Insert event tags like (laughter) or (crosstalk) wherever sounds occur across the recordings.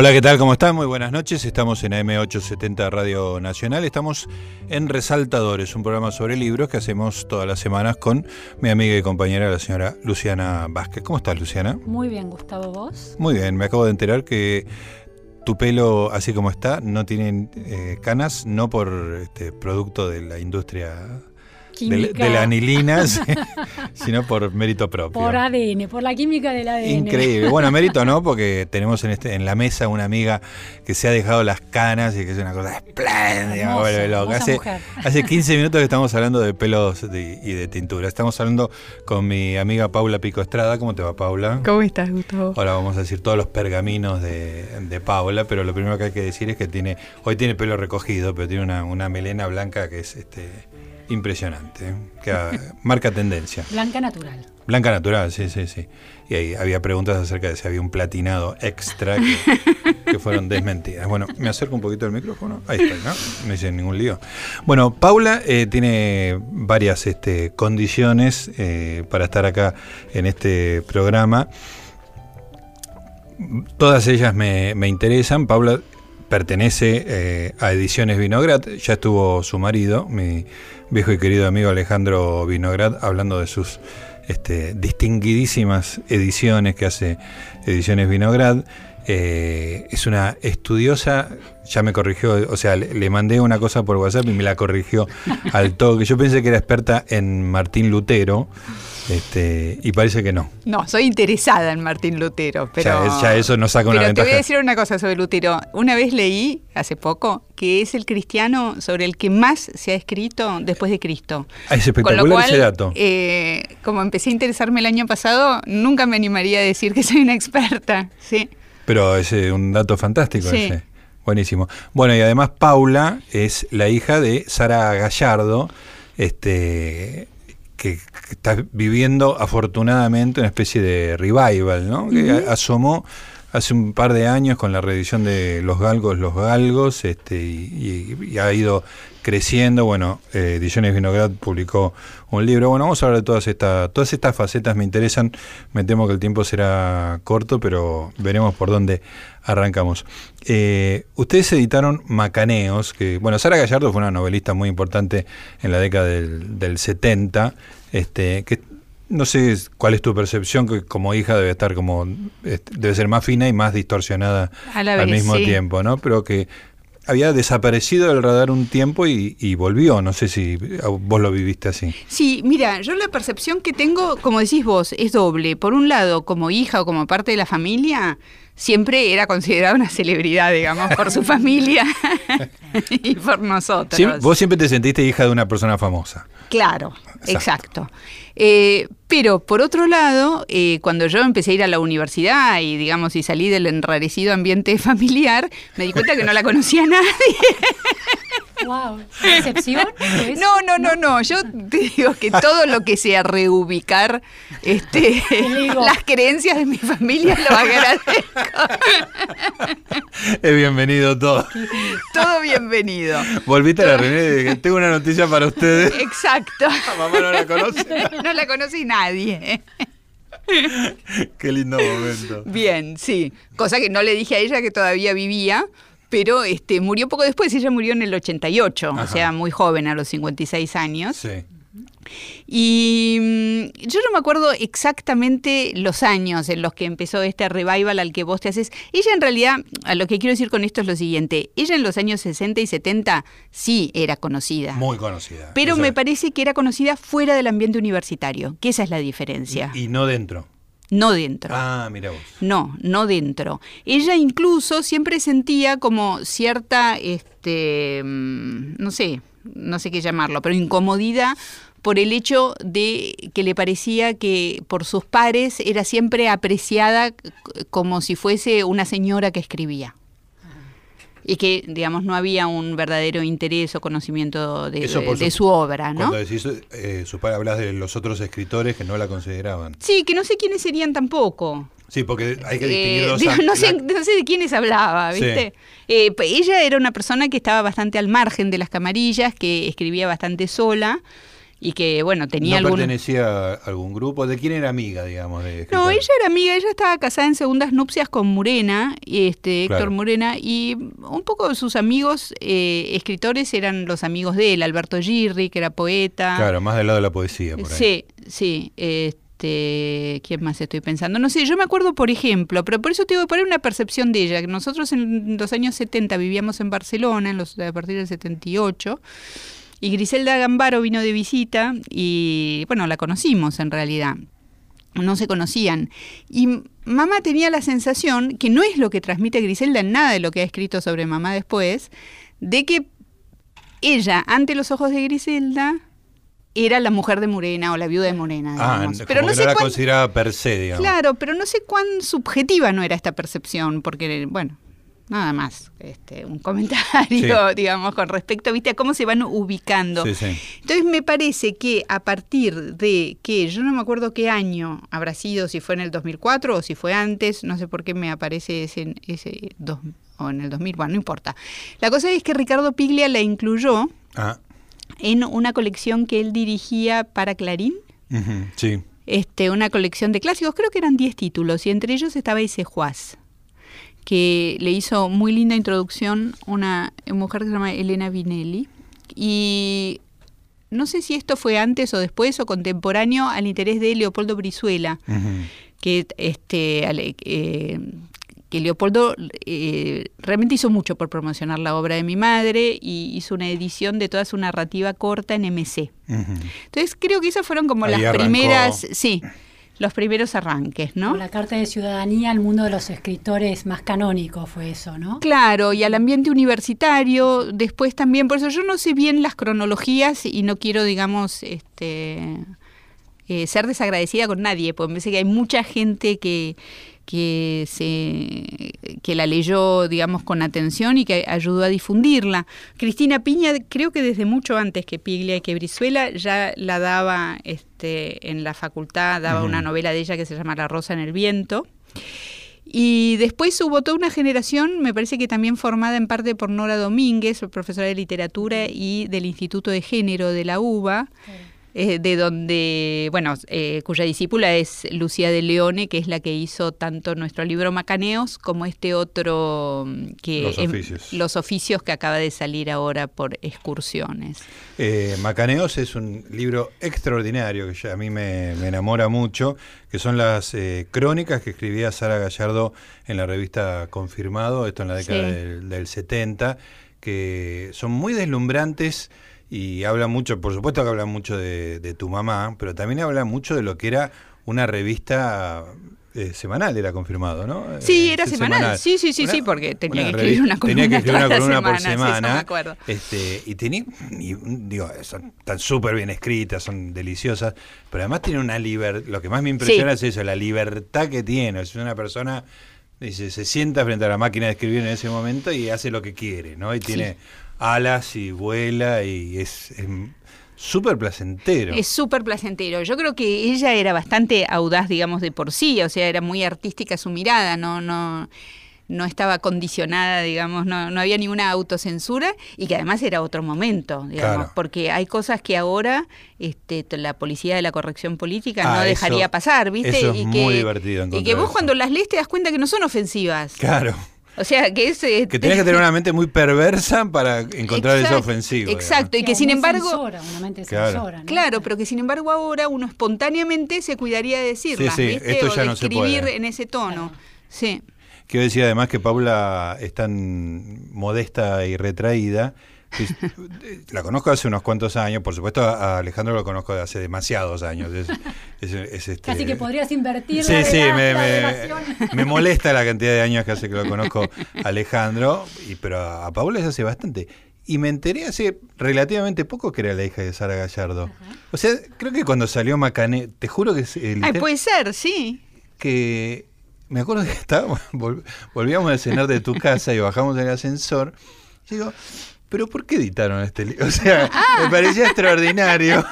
Hola, ¿qué tal? ¿Cómo están? Muy buenas noches. Estamos en AM870 Radio Nacional. Estamos en Resaltadores, un programa sobre libros que hacemos todas las semanas con mi amiga y compañera, la señora Luciana Vázquez. ¿Cómo estás, Luciana? Muy bien, Gustavo, ¿vos? Muy bien, me acabo de enterar que tu pelo, así como está, no tiene eh, canas, no por este, producto de la industria de, de, la anilina, (laughs) sino por mérito propio. Por ADN, por la química del ADN. Increíble. Bueno, mérito no, porque tenemos en, este, en la mesa una amiga que se ha dejado las canas y que es una cosa espléndida, me vuelve loca. Hace, hace (laughs) 15 minutos que estamos hablando de pelos y de tintura. Estamos hablando con mi amiga Paula Pico Estrada. ¿Cómo te va, Paula? ¿Cómo estás, Gustavo? Ahora vamos a decir todos los pergaminos de, de, Paula, pero lo primero que hay que decir es que tiene, hoy tiene pelo recogido, pero tiene una, una melena blanca que es este Impresionante, ¿eh? que marca tendencia. (laughs) Blanca natural. Blanca natural, sí, sí, sí. Y ahí había preguntas acerca de si había un platinado extra (laughs) que, fueron desmentidas. Bueno, me acerco un poquito el micrófono. Ahí está, ¿no? No hice ningún lío. Bueno, Paula eh, tiene varias este, condiciones eh, para estar acá en este programa. Todas ellas me, me interesan. Paula pertenece a Ediciones Vinograd, ya estuvo su marido, mi viejo y querido amigo Alejandro Vinograd, hablando de sus este, distinguidísimas ediciones que hace Ediciones Vinograd. Eh, es una estudiosa, ya me corrigió, o sea, le, mandé una cosa por WhatsApp y me la corrigió (laughs) al toque. Yo pensé que era experta en Martín Lutero. Este, y parece que no. No, soy interesada en Martín Lutero, pero. Ya, eso nos saca una pero Te voy a decir una cosa sobre Lutero. Una vez leí, hace poco, que es el cristiano sobre el que más se ha escrito después de Cristo. Ah, es espectacular ese dato. Eh, como empecé a interesarme el año pasado, nunca me animaría a decir que soy una experta. Sí. Pero es eh, un dato fantástico ese. Buenísimo. Bueno, y además Paula es la hija de Sara Gallardo, este que, está viviendo afortunadamente una especie de revival, ¿no? Que asomó hace un par de años con la reedición de Los Galgos, Los Galgos, este, y, ha ido creciendo. Bueno, eh, Ediciones Vinograd publicó un libro. Bueno, vamos a hablar de todas estas, todas estas facetas, me interesan. Me temo que el tiempo será corto, pero veremos por dónde arrancamos. Eh, ustedes editaron Macaneos, que, bueno, Sara Gallardo fue una novelista muy importante en la década del, del 70, este, que no sé cuál es tu percepción, que como hija debe estar como, debe ser más fina y más distorsionada al mismo tiempo, ¿no? Pero que había desaparecido del radar un tiempo y, y, volvió. No sé si vos lo viviste así. Sí, mira, yo la percepción que tengo, como decís vos, es doble. Por un lado, como hija o como parte de la familia, siempre era considerada una celebridad, digamos, por su familia (laughs) y por nosotros. vos siempre te sentiste hija de una persona famosa. Claro, exacto. Eh, pero por otro lado, eh, cuando yo empecé a ir a la universidad y digamos y salí del enrarecido ambiente familiar, me di cuenta que no la conocía nadie. (laughs) Wow. ¿Decepción? No, no, no, no. Yo te digo que todo lo que sea reubicar este, las creencias de mi familia lo agradezco. Es bienvenido todo. Todo bienvenido. Volviste a la reunión y tengo una noticia para ustedes. Exacto. (laughs) Mamá no la conoce. (laughs) No la conoce nadie. Qué lindo momento. Bien, sí. Cosa que no le dije a ella que todavía vivía, pero este, murió poco después, ella murió en el 88, o sea, muy joven, a los 56 años. Sí. Y mm, yo no me acuerdo exactamente los años en los que empezó este revival al que vos te haces. Ella en realidad, a lo que quiero decir con esto es lo siguiente, ella en los años 60 y 70 sí era conocida. Muy conocida. Pero me parece que era conocida fuera del ambiente universitario, que esa es la diferencia. y no dentro. No dentro. Ah, mira vos. No, no dentro. Ella incluso siempre sentía como cierta, este, mm, no sé, no sé qué llamarlo, pero incomodidad por el hecho de que le parecía que por sus pares era siempre apreciada como si fuese una señora que escribía y que, digamos, no había un verdadero interés o conocimiento de, su, obra, ¿no? Cuando decís, eh, su padre hablas de los otros escritores que no la consideraban. Sí, que no sé quiénes serían tampoco. Sí, porque hay que distinguir eh, (laughs) no, sé, no, sé, de quiénes hablaba, ¿viste? Eh, ella era una persona que estaba bastante al margen de las camarillas, que escribía bastante sola y que, bueno, tenía ¿No algún... pertenecía a algún grupo? ¿De quién era amiga, digamos? De No, ella era amiga, ella estaba casada en segundas nupcias con Murena, este, Héctor Claro. Murena, y un poco de sus amigos eh, escritores eran los amigos de él, Alberto Girri, que era poeta. Claro, más del lado de la poesía, por ahí. Sí, sí. Este, ¿Quién más estoy pensando? No sé, yo me acuerdo, por ejemplo, pero por eso te voy a poner una percepción de ella, que nosotros en los años 70 vivíamos en Barcelona, en los, a partir del 78, y Griselda Gambaro vino de visita y, bueno, la conocimos en realidad. No se conocían. Y mamá tenía la sensación, que no es lo que transmite Griselda en nada de lo que ha escrito sobre mamá después, de que ella, ante los ojos de Griselda, era la mujer de Morena o la viuda de Morena. Ah, digamos. pero no sé no la cuán- consideraba per se, digamos. Claro, pero no sé cuán subjetiva no era esta percepción, porque, bueno, nada más, este, un comentario, Sí. (laughs) digamos, con respecto, viste, a cómo se van ubicando. Sí, sí. Entonces me parece que a partir de que, yo no me acuerdo qué año habrá sido, si fue en el 2004 o si fue antes, no sé por qué me aparece ese, ese dos, o en el 2000, bueno, no importa. La cosa es que Ricardo Piglia la incluyó Ah, en una colección que él dirigía para Clarín sí. este, una colección de clásicos, creo que eran 10 títulos, y entre ellos estaba ese Juaz, que le hizo muy linda introducción una mujer que se llama Elena Vinelli. Y no sé si esto fue antes o después o contemporáneo al interés de Leopoldo Brizuela, que este eh, que Leopoldo eh, realmente hizo mucho por promocionar la obra de mi madre y hizo una edición de toda su narrativa corta en MC. Entonces creo que esas fueron como Ahí las arrancó. primeras, sí, los primeros arranques, ¿no? La carta de ciudadanía al mundo de los escritores más canónicos fue eso, ¿no? Claro, y al ambiente universitario, después también, por eso yo no sé bien las cronologías y no quiero, digamos, este eh, ser desagradecida con nadie, porque me parece que hay mucha gente que, que, se, que la leyó, digamos, con atención y que ayudó a difundirla. Cristina Piña, creo que desde mucho antes que Piglia y que Brizuela, ya la daba este, en la facultad, daba una novela de ella que se llama La Rosa en el Viento. Y después hubo toda una generación, me parece que también formada en parte por Nora Domínguez, profesora de literatura y del Instituto de Género de la UBA, eh, de donde, bueno, eh, cuya discípula es Lucía de Leone, que es la que hizo tanto nuestro libro Macaneos como este otro mm, que Los em, oficios. los oficios que acaba de salir ahora por excursiones. Eh, Macaneos es un libro extraordinario que ya a mí me, me enamora mucho, que son las eh, crónicas que escribía Sara Gallardo en la revista Confirmado, esto en la década Sí. del, del 70, que son muy deslumbrantes y hablan mucho, por supuesto que hablan mucho de, de tu mamá, pero también hablan mucho de lo que era una revista eh, semanal, era confirmado, ¿no? Sí, Eh, era semanal. Sí, sí, sí, sí, porque tenía que escribir una Tenía que escribir columna una columna por sí, me semana. acuerdo. Este, y tenía, y, digo, son tan súper bien escritas, son deliciosas, pero además tiene una libertad, lo que más me impresiona es eso, la libertad que tiene, es una persona, dice, se sienta frente a la máquina de escribir en ese momento y hace lo que quiere, ¿no? Y tiene alas y vuela y es, es súper placentero. Es súper placentero. Yo creo que ella era bastante audaz, digamos, de por sí, o sea, era muy artística su mirada, no, no, no estaba condicionada, digamos, no, no había ninguna autocensura y que además era otro momento, digamos, Claro. porque hay cosas que ahora este, la policía de la corrección política Ah, no eso- dejaría pasar, ¿viste? eso es y muy que, divertido Y que vos eso. cuando las lees te das cuenta que no son ofensivas. Claro. O sea, que es... este, Que tenés que tener una mente muy perversa para encontrar eso Exacto, ofensivo. Exacto, y que o sin embargo... Censora, una mente Claro. censora, ¿no? Claro, pero que sin embargo ahora uno espontáneamente se cuidaría de decirlas, Sí, sí, ¿viste? esto o ya de no se escribir puede. en ese tono. Sí. Quiero decir además que Paula es tan modesta y retraída. (laughs) la conozco hace unos cuantos años, por supuesto a Alejandro lo conozco de hace demasiados años. Es, es- es este- Casi que podrías invertir Sí, la, sí, me, la me- molesta la cantidad de años que hace que lo conozco Alejandro, y, pero a Paula es hace bastante. Y me enteré hace relativamente poco que era la hija de Sara Gallardo. O sea, creo que cuando salió Macané, te juro que es el Ay, puede ser, sí. que me acuerdo que estábamos, vol- volvíamos a cenar de tu casa y bajamos del ascensor. Y digo, ¿pero por qué editaron este libro? O sea, me parecía extraordinario.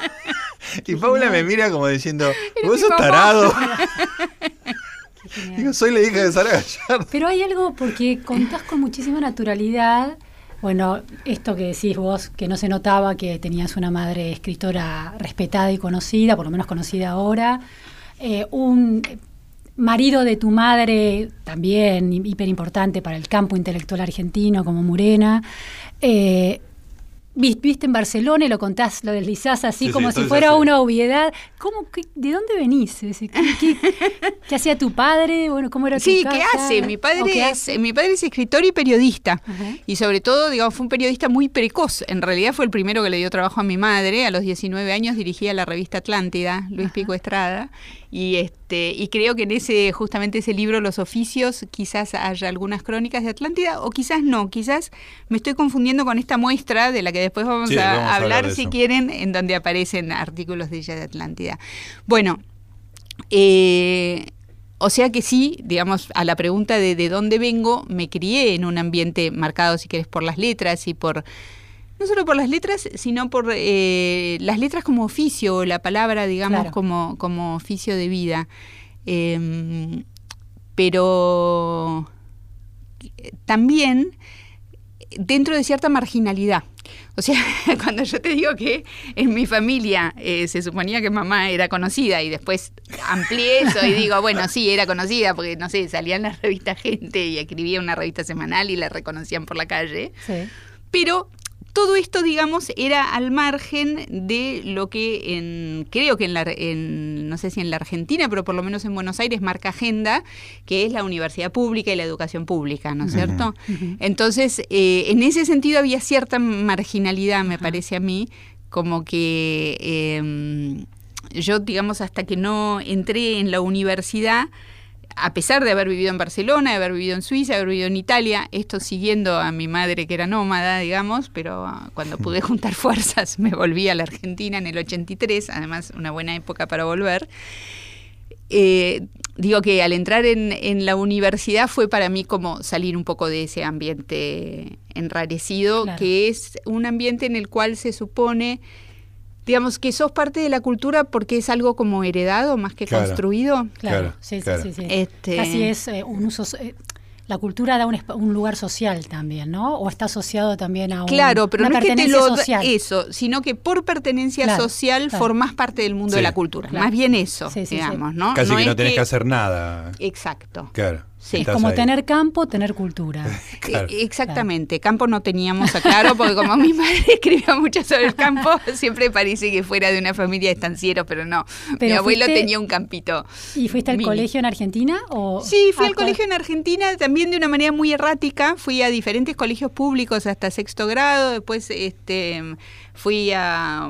Y Paula me mira como diciendo, ¿vos sos tarado? (laughs) (laughs) Digo, soy la hija de Sara Gallardo. Pero hay algo porque contás con muchísima naturalidad Bueno, esto que decís vos, que no se notaba que tenías una madre escritora respetada y conocida, por lo menos conocida ahora, eh, un marido de tu madre, también hiper importante para el campo intelectual argentino, como Murena. Eh, viste en Barcelona y lo contás, lo deslizás así como si fuera una obviedad. ¿Cómo, ¿De dónde venís? ¿Qué, hacía tu padre? Bueno, ¿cómo era tu Sí, ¿qué hace? Mi padre, es, mi padre es escritor y periodista. Y sobre todo, digamos, fue un periodista muy precoz. En realidad fue el primero que le dio trabajo a mi madre. A los 19 años dirigía la revista Atlántida, Luis Pico Estrada. Y, este, y creo que en ese, justamente ese libro, Los Oficios, quizás haya algunas crónicas de Atlántida, o quizás no, quizás me estoy confundiendo con esta muestra de la que después vamos, a, hablar, si quieren, en donde aparecen artículos de ella de Atlántida. Bueno, eh, o sea que sí, digamos, a la pregunta de de dónde vengo, me crié en un ambiente marcado, si quieres, por las letras y por no solo por las letras, sino por eh, las letras como oficio, la palabra, digamos, como, como oficio de vida. Em, pero también dentro de cierta marginalidad. O sea, (laughs) cuando yo te digo que en mi familia eh, se suponía que mamá era conocida y después amplié eso y digo, bueno, sí, era conocida porque, no sé, salía en la revista Gente y escribía una revista semanal y la reconocían por la calle. Sí. Pero todo esto, digamos, era al margen de lo que en, creo que en la, no sé si en la Argentina, pero por lo menos en Buenos Aires marca agenda, que es la universidad pública y la educación pública, ¿no es cierto? Entonces, eh, en ese sentido había cierta marginalidad, me parece a mí, como que em, yo, digamos, hasta que no entré en la universidad, a pesar de haber vivido en Barcelona, de haber vivido en Suiza, de haber vivido en Italia, esto siguiendo a mi madre que era nómada, digamos, pero ah, cuando pude (laughs) juntar fuerzas me volví a la Argentina en el 83, además una buena época para volver. Eh, digo que al entrar en, la universidad fue para mí como salir un poco de ese ambiente enrarecido, que es un ambiente en el cual se supone digamos que sos parte de la cultura porque es algo como heredado más que construido. Claro, sí, sí, sí, Este... Casi es eh, un uso... Eh, la cultura da un, lugar social también, ¿no? O está asociado también a un, claro, pero no es que te lo eso, sino que por pertenencia social formás parte del mundo de la cultura. Más bien eso, digamos, ¿no? Casi que no tenés que hacer nada. Exacto. Claro. Sí. Es como tener campo, tener cultura. (laughs) E, exactamente. Campo no teníamos, claro, porque como mi madre (laughs) escribió mucho sobre el campo, (laughs) siempre parece que fuera de una familia de estancieros, pero no. mi abuelo tenía un campito. ¿Y fuiste al colegio en Argentina? O sí, fui al colegio en Argentina también de una manera muy errática. Fui a diferentes colegios públicos hasta sexto grado. Después este, fui a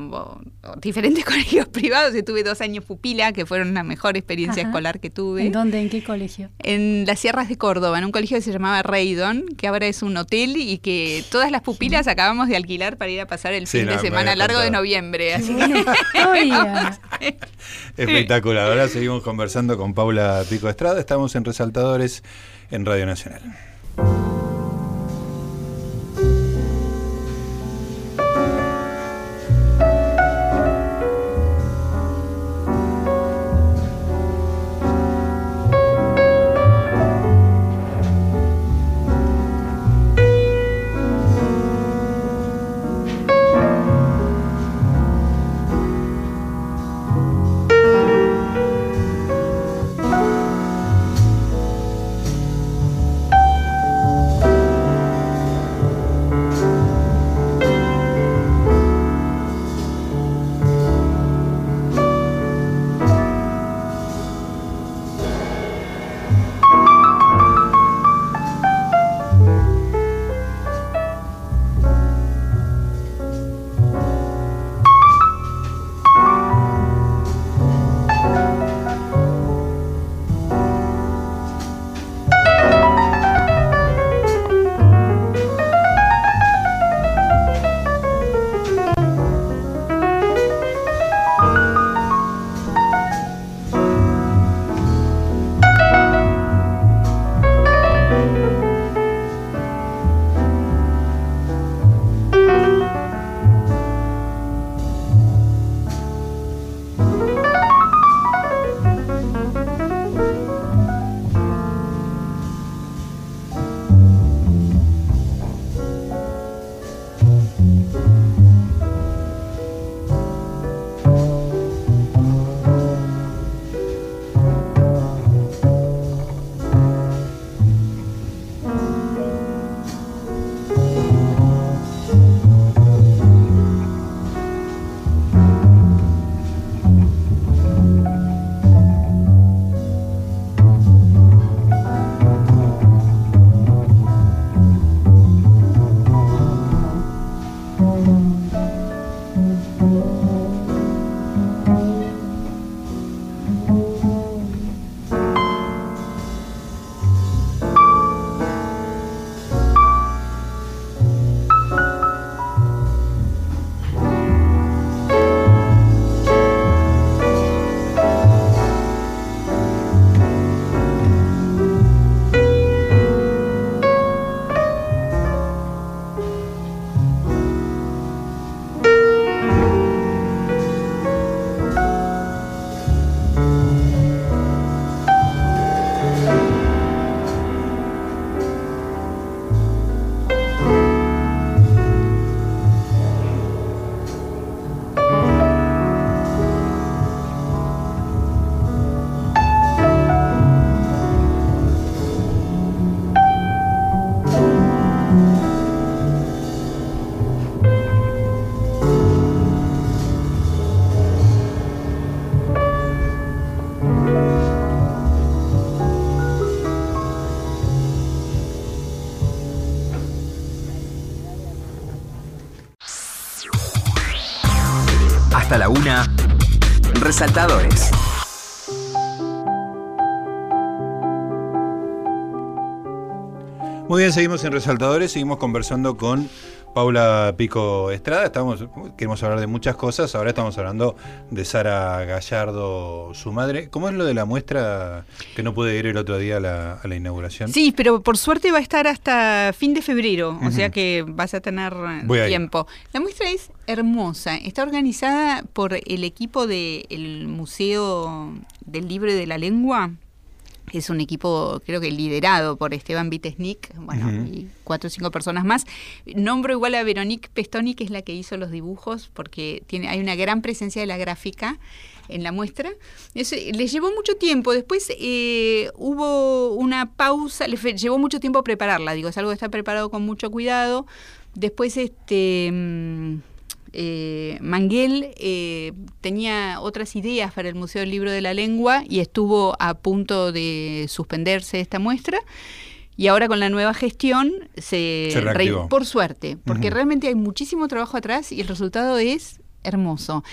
diferentes (laughs) colegios privados. y tuve dos años pupila, que fueron la mejor experiencia escolar que tuve. ¿En dónde? ¿En qué colegio? En las Sierras de Córdoba, en un colegio que se llamaba Reydon, que ahora es un hotel y que todas las pupilas acabamos de alquilar para ir a pasar el fin de semana largo de noviembre. Así (laughs) (laughs) Espectacular. Ahora seguimos conversando con Paula Pico Estrada. Estamos en Resaltadores en Radio Nacional. Hasta la una. Resaltadores. Muy bien, seguimos en Resaltadores, seguimos conversando con Paula Pico Estrada. Estamos, queremos hablar de muchas cosas. Ahora estamos hablando de Sara Gallardo, su madre. ¿Cómo es lo de la muestra que no pude ir el otro día a la, inauguración? Sí, pero por suerte va a estar hasta fin de febrero, o sea que vas a tener tiempo. La muestra es hermosa. Está organizada por el equipo del Museo del Libro y de la Lengua es un equipo creo que liderado por Esteban Vitesnik, bueno, y cuatro o cinco personas más. Nombro igual a Veronique Pestoni, que es la que hizo los dibujos, porque tiene, hay una gran presencia de la gráfica en la muestra. les llevó mucho tiempo, después eh, hubo una pausa, les llevó mucho tiempo prepararla, digo, es algo que está preparado con mucho cuidado. Después, este... Mm, eh, Manguel eh, tenía otras ideas para el Museo del Libro de la Lengua y estuvo a punto de suspenderse esta muestra. Y ahora con la nueva gestión se, por suerte, porque realmente hay muchísimo trabajo atrás y el resultado es hermoso.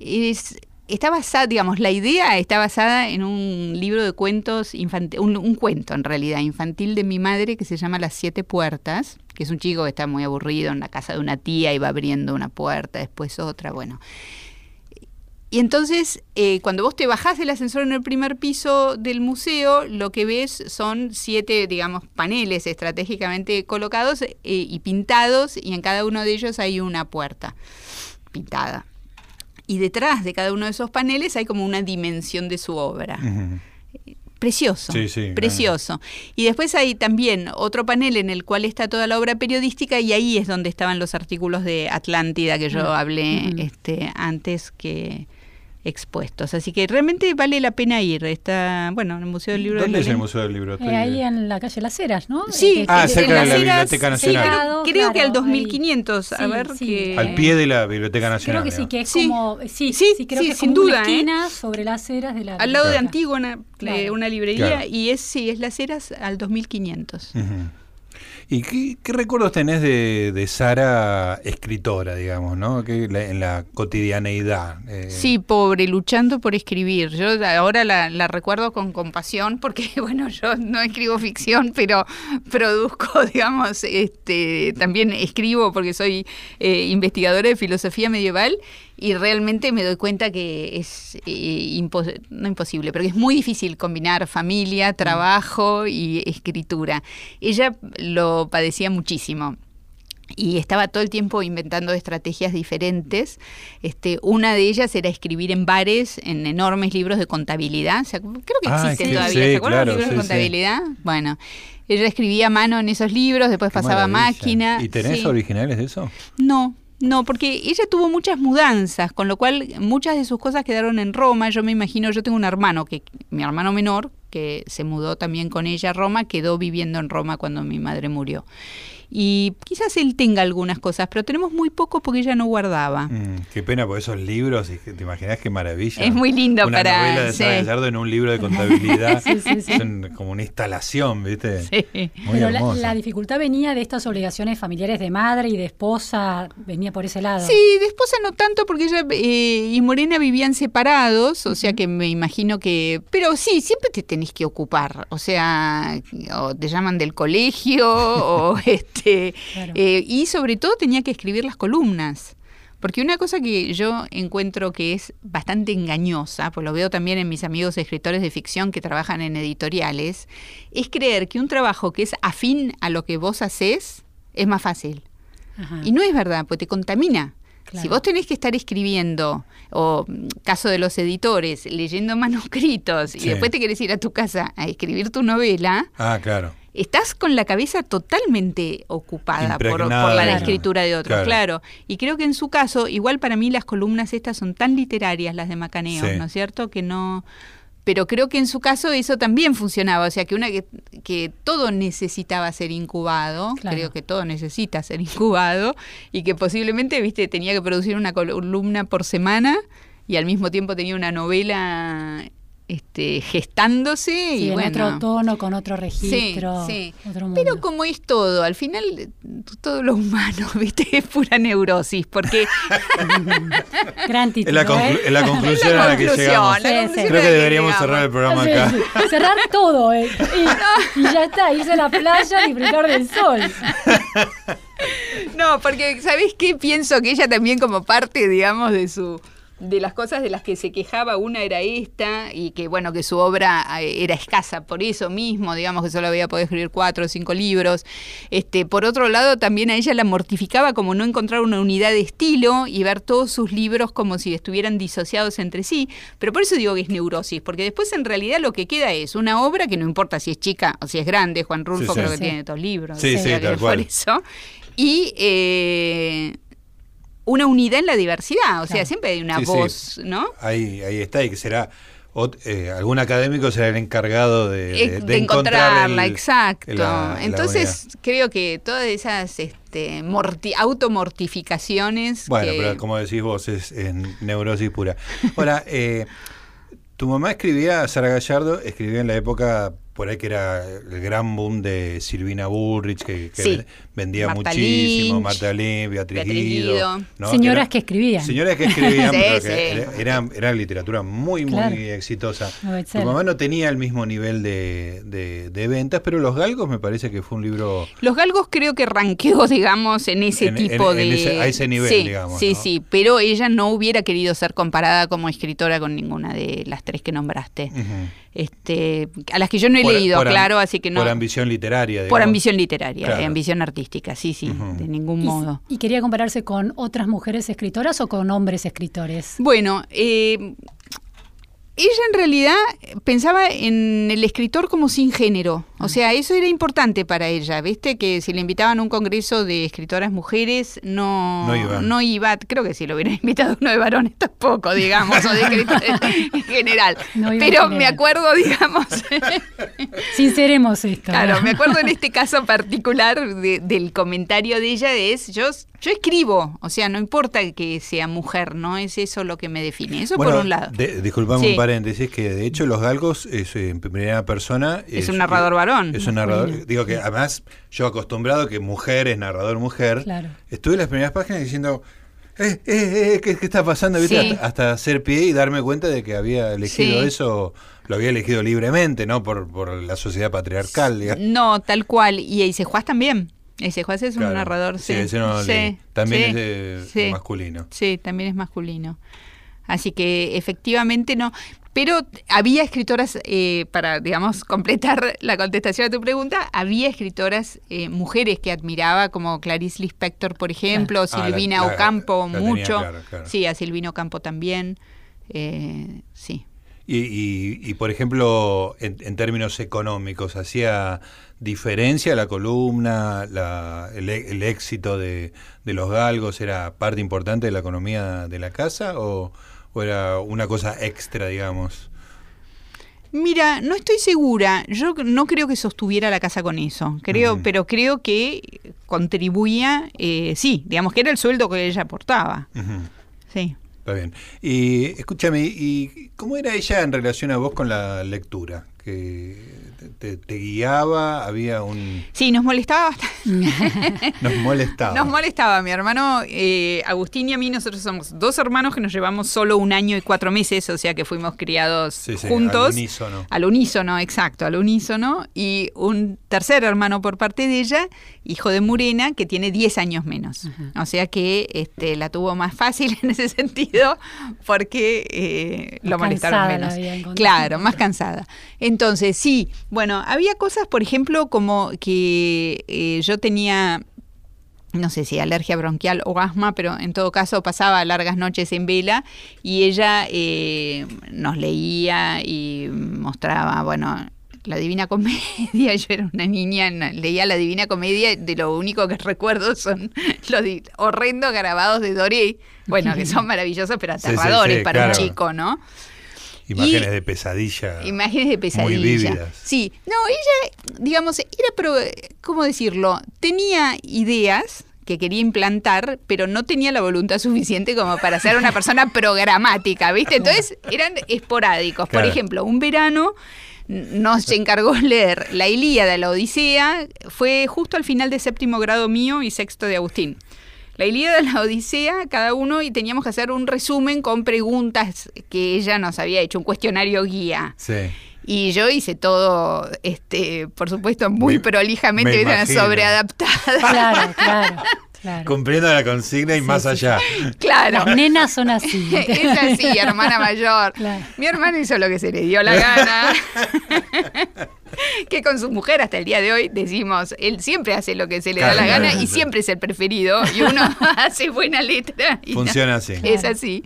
Es, está basada, digamos, la idea está basada en un libro de cuentos, infantil, un, cuento en realidad, infantil de mi madre que se llama Las Siete Puertas, que es un chico que está muy aburrido en la casa de una tía y va abriendo una puerta, después otra, bueno. Y entonces, eh, cuando vos te bajás del ascensor en el primer piso del museo, lo que ves son siete, digamos, paneles estratégicamente colocados eh, y pintados, y en cada uno de ellos hay una puerta pintada y detrás de cada uno de esos paneles hay como una dimensión de su obra. Precioso, precioso. Y después hay también otro panel en el cual está toda la obra periodística y ahí es donde estaban los artículos de Atlántida que yo mm. hablé este, antes que expuestos. Así que realmente vale la pena ir. Está, bueno, en el Museo del Libro. ¿Dónde es el Museo del Libro? Eh, ahí en la calle Las Heras, ¿no? Sí, ah, cerca de la Biblioteca Nacional. creo, que al 2500, a ver Al pie de la Biblioteca Nacional. Creo que sí, que es como... Sí, sí, creo que es sin duda, una ¿eh? esquina sobre Las Heras de la Al lado de Antígona, una librería, y es, sí, es Las Heras al 2500. Uh ¿Y qué, recuerdos tenés de, Sara escritora, digamos, ¿no? En la cotidianeidad. Eh. Sí, pobre, luchando por escribir. Yo ahora la, recuerdo con compasión porque, (laughs) bueno, yo no escribo ficción, pero produzco, (laughs) digamos, este, también escribo porque soy eh, investigadora de filosofía medieval y realmente me doy cuenta que es eh, no imposible, pero que es muy difícil combinar familia, mm. trabajo y escritura. Ella lo padecía muchísimo y estaba todo el tiempo inventando estrategias diferentes. Este, una de ellas era escribir en bares, en enormes libros de contabilidad. creo que ah, existen todavía. ¿Se acuerdan los libros de contabilidad? Bueno, ella escribía a mano en esos libros, después pasaba a máquina. ¿Y tenés originales de eso? No, no, porque ella tuvo muchas mudanzas, con lo cual muchas de sus cosas quedaron en Roma. Yo me imagino, yo tengo un hermano, que mi hermano menor, que se mudó también con ella a Roma, quedó viviendo en Roma cuando mi madre murió y quizás él tenga algunas cosas, pero tenemos muy poco porque ella no guardaba. Mm, qué pena por esos libros, te imaginas qué maravilla. Es muy lindo una para... novela de Sara Gallardo en un libro de contabilidad, (laughs) es como una instalación, ¿viste? Muy pero la, dificultad venía de estas obligaciones familiares de madre y de esposa, venía por ese lado. Sí, de esposa no tanto porque ella eh, y Morena vivían separados, o sea que me imagino que... Pero sí, siempre te tenés que ocupar, o sea, o te llaman del colegio o... (laughs) Este, eh, y sobre todo tenía que escribir las columnas. Porque una cosa que yo encuentro que es bastante engañosa, pues lo veo también en mis amigos escritores de ficción que trabajan en editoriales, es creer que un trabajo que es afín a lo que vos haces es más fácil. Y no es verdad, pues te contamina. Si vos tenés que estar escribiendo, o caso de los editores, leyendo manuscritos, y después te querés ir a tu casa a escribir tu novela, ah, claro. estás con la cabeza totalmente ocupada por, la escritura de otros, claro. Y creo que en su caso, igual para mí las columnas estas son tan literarias, las de Macaneo, ¿no es cierto? Que no... Pero creo que en su caso eso también funcionaba, o sea, que una que, todo necesitaba ser incubado, creo que todo necesita ser (laughs) incubado, y que posiblemente, viste, tenía que producir una columna por semana y al mismo tiempo tenía una novela este, gestándose Sí, y en bueno. otro tono, con otro registro. Sí, sí. otro mundo. Pero como es todo, al final todo lo humano, (laughs) ¿viste? Es pura neurosis, porque (laughs) Gran Es título. la, conclu- ¿eh? es la conclusión a la que conclusión, llegamos. la Sí, sí. conclusión Creo que la deberíamos cerrar el programa acá. sí. Cerrar todo, ¿eh? Y, y ya está, irse a la playa, disfrutar del sol. (laughs) No, porque ¿sabés qué? Pienso que ella también como parte, digamos, de su de las cosas de las que se quejaba, una era esta, y que bueno, que su obra eh, era escasa por eso mismo, digamos que solo había podido escribir cuatro o cinco libros. Este, por otro lado, también a ella la mortificaba como no encontrar una unidad de estilo y ver todos sus libros como si estuvieran disociados entre sí. Pero por eso digo que es neurosis, porque después en realidad lo que queda es una obra que no importa si es chica o si es grande, Juan Rulfo Sí, sí. creo que Sí. tiene dos libros. Sí, sí, tal por cual. eso. Y eh, una unidad en la diversidad, o sea, Claro. siempre hay una Sí, sí. voz, ¿no? Ahí, ahí está, y que será eh, algún académico será el encargado de, de- de encontrar encontrarla, el- exacto. la- la Entonces, creo que todas esas este, morti- automortificaciones. Bueno, que- pero como decís vos, es, es neurosis pura. Ahora, (laughs) eh, tu mamá escribía, Sara Gallardo, escribía en la época por ahí que era el gran boom de Silvina Bullrich, que, que Sí. ven- vendía Marta muchísimo, Lynch, Marta Lynch, Beatriz, Beatriz Guido. Guido. ¿no? Señoras Era- que escribían. Señoras que escribían, (laughs) Sí, pero que sí. era, era, era literatura muy, muy exitosa. Tu mamá no tenía el mismo nivel de, de- de ventas, pero Los Galgos me parece que fue un libro... Los galgos creo que ranqueó, digamos, en ese En- tipo en- en de... ese- a ese nivel, sí, digamos, Sí, ¿no? sí, pero ella no hubiera querido ser comparada como escritora con ninguna de las tres que nombraste. Este, a las que yo no he leído, por claro, así que no... Por ambición literaria. Por ambición literaria, Claro. eh, ambición artística, sí, sí, de ningún Y- modo. ¿Y, quería compararse con otras mujeres escritoras o con hombres escritores? Bueno, eh, ella en realidad pensaba en el escritor como sin género. O sea, eso era importante para ella. Viste que si le invitaban a un congreso de escritoras mujeres, no, No iba. no iba. Creo que si lo hubieran (laughs) invitado uno de varones tampoco, digamos, o de escritores (laughs) en general. No Pero me acuerdo, digamos. (laughs) Sinceremos esto. Claro, me acuerdo en este caso particular de- del comentario de ella es yo yo escribo, o sea, no importa que sea mujer, no es eso lo que me define. Eso Bueno, por un lado. de- disculpame Sí. un paréntesis, que de hecho Los Galgos es en primera persona. Es un narrador varón. Es un narrador. Bueno. Digo que además, yo acostumbrado que mujer es narrador mujer, Claro. estuve en las primeras páginas diciendo. Eh, eh, eh, ¿qué, qué está pasando? Hasta, hasta hacer pie y darme cuenta de que había elegido Sí. eso, lo había elegido libremente, ¿no? Por, por la sociedad patriarcal, digamos. No, tal cual. Y Eisejuás también. Eisejuás es Claro. un narrador, sí. Sí, ese no Sí. También sí, es de- sí. masculino. Sí, también es masculino. Así que efectivamente no. Pero había escritoras, eh, para, digamos, completar la contestación a tu pregunta, había escritoras eh, mujeres que admiraba, como Clarice Lispector, por ejemplo, Ah, Silvina la- Ocampo, la mucho. claro. Sí, a Silvina Ocampo también. Eh, sí. Y, y- y, por ejemplo, en, en términos económicos, ¿hacía diferencia la columna, la- el, e- el éxito de, de los galgos? ¿Era parte importante de la economía de la casa o, o era una cosa extra, digamos? Mira, no estoy segura. Yo no creo que sostuviera la casa con eso. Creo, pero creo que contribuía, eh, sí, digamos que era el sueldo que ella aportaba. Sí. Está bien. Y escúchame, ¿y cómo era ella en relación a vos con la lectura? ¿Que te, guiaba? ¿Había un...? Sí, nos molestaba bastante. (laughs) Nos molestaba. Nos molestaba. Mi hermano eh, Agustín y a mí, nosotros somos dos hermanos que nos llevamos solo un año y cuatro meses, o sea que fuimos criados Sí, sí, juntos. al unísono. Al unísono, exacto, al unísono. Y un tercer hermano por parte de ella, hijo de Murena, que tiene 10 años menos. O sea que este, la tuvo más fácil en ese sentido, porque eh, lo molestaron menos. Claro, más cansada. Entonces, sí, bueno, había cosas, por ejemplo, como que eh, yo tenía no sé si alergia bronquial o asma, pero en todo caso pasaba largas noches en vela y ella eh, nos leía y mostraba, bueno, la Divina Comedia. (laughs) Yo era una niña, leía la Divina Comedia, de lo único que (laughs) recuerdo son los horrendos grabados de Doré, bueno, que son (laughs) maravillosos, pero Sí, sí, aterradores sí, para un chico, ¿no? Imágenes Y- de pesadilla. Imágenes de pesadilla. Muy vívidas. Sí, no, ella, digamos, era, pro- ¿cómo decirlo? Tenía ideas que quería implantar, pero no tenía la voluntad suficiente como para ser una persona (laughs) programática, ¿viste? Entonces eran esporádicos. Por ejemplo, un verano nos encargó leer la Ilíada, la Odisea, fue justo al final de séptimo grado mío y sexto de Agustín. La Ilíada, la Odisea, cada uno, y teníamos que hacer un resumen con preguntas que ella nos había hecho, un cuestionario guía. Sí. Y yo hice todo, este, por supuesto, muy Me- prolijamente, sobreadaptada. Claro, claro, claro. Cumpliendo la consigna y Sí, más sí, allá. (laughs) Claro. Las nenas son así. (laughs) Es así, hermana mayor. Claro. Mi hermano hizo lo que se le dio la gana. (laughs) que con su mujer hasta el día de hoy decimos, él siempre hace lo que se le da la gana claro, y siempre es el preferido. Y uno hace buena letra. y Funciona así. Es así.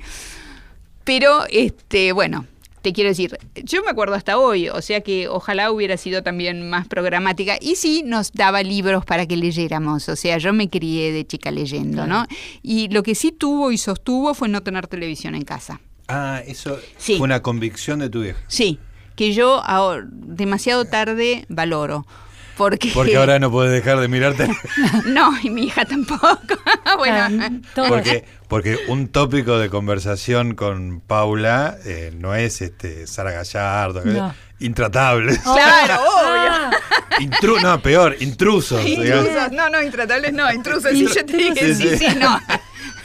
Pero, este, bueno, te quiero decir, yo me acuerdo hasta hoy, o sea que ojalá hubiera sido también más programática. Y sí, nos daba libros para que leyéramos, o sea, yo me crié de chica leyendo, ¿no? Y lo que sí tuvo y sostuvo fue no tener televisión en casa. Ah, eso Sí. fue una convicción de tu vieja. Sí, que yo ahora, demasiado tarde valoro. Porque, Porque ahora no puedes dejar de mirarte. (laughs) No, y mi hija tampoco. (laughs) bueno, todos. Porque, porque un tópico de conversación con Paula eh, no es este Sara Gallardo, No. eh, intratable. claro, obvio. Ah, Intru- no, peor, intrusos. (laughs) digamos. No, no, intratables no, intrusos. Sí, yo te dije, Sí, sí, sí. sí, no.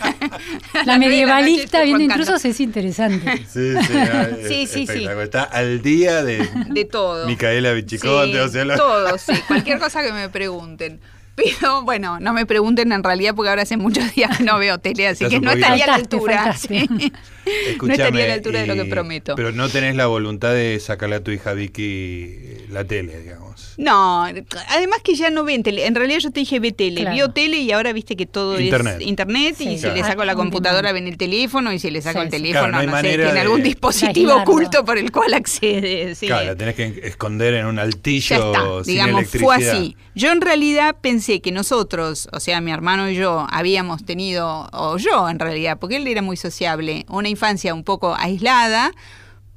(laughs) la medievalista viendo intrusos es interesante. Sí, sí, (laughs) ah, Sí, es sí, sí. espectacular. Está al día de (laughs) De todo. Micaela Bichiconte, Sí, o sea, lo- todo, sí. Cualquier cosa que me pregunten. Pero bueno, no me pregunten en realidad porque ahora hace muchos días que no veo tele, así Estás que no estaría a la altura. faltaste. Sí. no Escúchame, estaría a la altura de lo que y- prometo. Pero no tenés la voluntad de sacarle a tu hija Vicky eh, la tele, digamos. No, además que ya no ven tele. En realidad yo te dije ve tele. Claro. Vio tele y ahora viste que todo Internet. es internet y Sí, si claro. le saco la Ah, computadora ven el teléfono y si le saco Sí, el teléfono, Claro, no no, sé, manera tiene de- algún dispositivo aislarlo. oculto por el cual accede. sí. Claro, la tenés que esconder en un altillo Ya está, sin digamos, electricidad. fue así. Yo en realidad pensé que nosotros, o sea, mi hermano y yo, habíamos tenido, o yo en realidad, porque él era muy sociable, una infancia un poco aislada,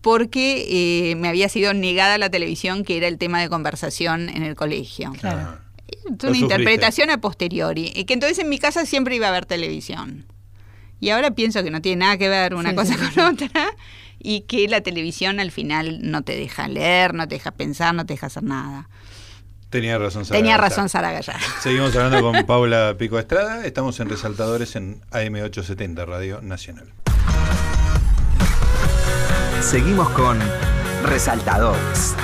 porque eh, me había sido negada la televisión, que era el tema de conversación en el colegio. Claro. Ah. Es una sufriste. interpretación a posteriori. y Que entonces en mi casa siempre iba a haber televisión. Y ahora pienso que no tiene nada que ver una Sí, cosa sí, sí, con otra. Y que la televisión al final no te deja leer, no te deja pensar, no te deja hacer nada. Tenía razón Sara Tenía razón Sara Gallardo. Seguimos hablando con (laughs) Paula Pico Estrada. Estamos en Resaltadores en AM870, Radio Nacional. Seguimos con Resaltadores.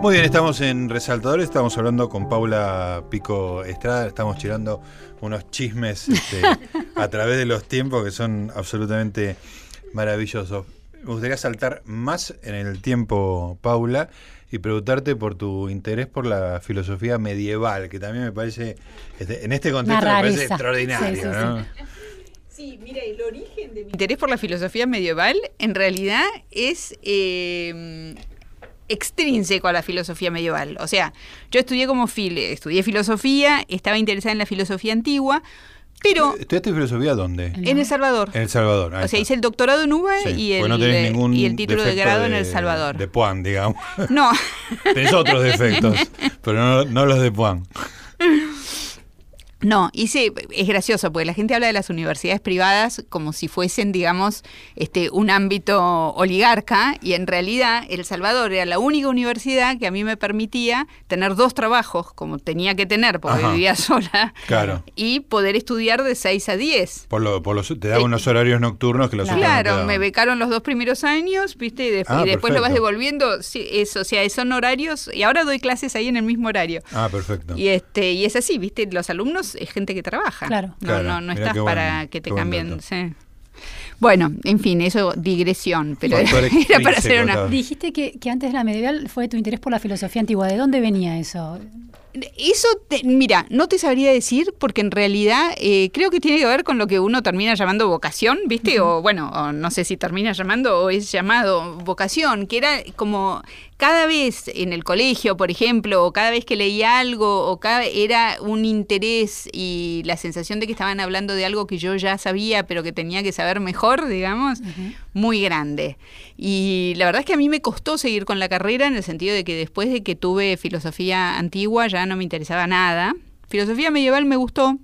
Muy bien, estamos en Resaltadores, estamos hablando con Paula Pico Estrada, estamos tirando unos chismes este, (laughs) a través de los tiempos que son absolutamente maravillosos. Me gustaría saltar más en el tiempo, Paula, y preguntarte por tu interés por la filosofía medieval, que también me parece, este, en este contexto me parece extraordinario. Sí, sí, ¿no? Sí, mira, el origen de mi interés por la filosofía medieval en realidad es eh, extrínseco a la filosofía medieval. O sea, yo estudié como fil estudié filosofía, estaba interesada en la filosofía antigua, pero ¿Estudiaste filosofía dónde? en El Salvador. En El Salvador. ahí O sea, está. hice el doctorado en UBA Sí, y, el, no tenés eh, ningún y el título de grado en El Salvador. De Puan, digamos. No, (laughs) Tenés otros defectos, (laughs) pero no, no los de Puan. No, hice, es gracioso, porque la gente habla de las universidades privadas como si fuesen, digamos, este, un ámbito oligarca, y en realidad El Salvador era la única universidad que a mí me permitía tener dos trabajos, como tenía que tener, porque Ajá. vivía (laughs) sola, Claro. y poder estudiar de 6 a 10. Por lo, por los, te daba unos horarios nocturnos que los no Claro, daban. me becaron los dos primeros años, ¿viste? Y, después Ah, y después lo vas devolviendo. Sí, eso, o sea, son horarios, y ahora doy clases ahí en el mismo horario. Ah, perfecto. Y este y es así, ¿viste? Los alumnos es gente que trabaja. Claro. No, Claro, no, no estás para que te cambien. sí. Bueno, en fin, eso digresión, pero Factor (laughs) era para hacer una. Dijiste que, que antes de la medieval fue tu interés por la filosofía antigua. ¿De dónde venía eso? Eso, mira, no te sabría decir porque en realidad eh, creo que tiene que ver con lo que uno termina llamando vocación, ¿viste? O bueno, no sé si termina llamando o es llamado vocación, que era como cada vez en el colegio, por ejemplo, o cada vez que leía algo, o cada, era un interés y la sensación de que estaban hablando de algo que yo ya sabía, pero que tenía que saber mejor, digamos, muy grande. Y la verdad es que a mí me costó seguir con la carrera en el sentido de que después de que tuve filosofía antigua ya no me interesaba nada. Filosofía medieval me gustó,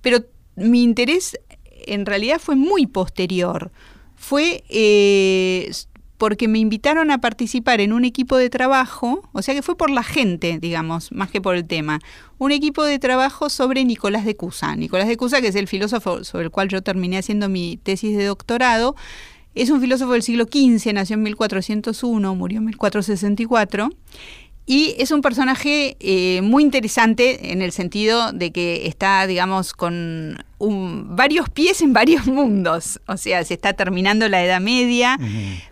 pero mi interés en realidad fue muy posterior. Fue eh, porque me invitaron a participar en un equipo de trabajo, o sea que fue por la gente, digamos, más que por el tema, un equipo de trabajo sobre Nicolás de Cusa. Nicolás de Cusa, que es el filósofo sobre el cual yo terminé haciendo mi tesis de doctorado, es un filósofo del siglo XV, nació en 1401, murió en 1464. Y es un personaje eh, muy interesante en el sentido de que está, digamos, con varios pies en varios (laughs) mundos. O sea, se está terminando la Edad Media,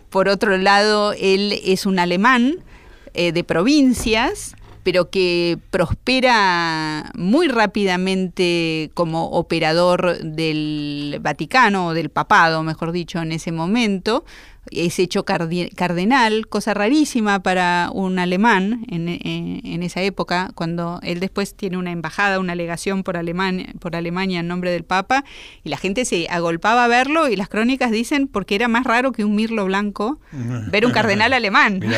por otro lado, él es un alemán eh, de provincias, pero que prospera muy rápidamente como operador del Vaticano, o del papado, mejor dicho, en ese momento, es hecho cardenal, cosa rarísima para un alemán en, en, esa época, cuando él después tiene una embajada, una legación por Alemania, por Alemania en nombre del Papa, y la gente se agolpaba a verlo, y las crónicas dicen porque era más raro que un mirlo blanco ver un cardenal alemán. (laughs)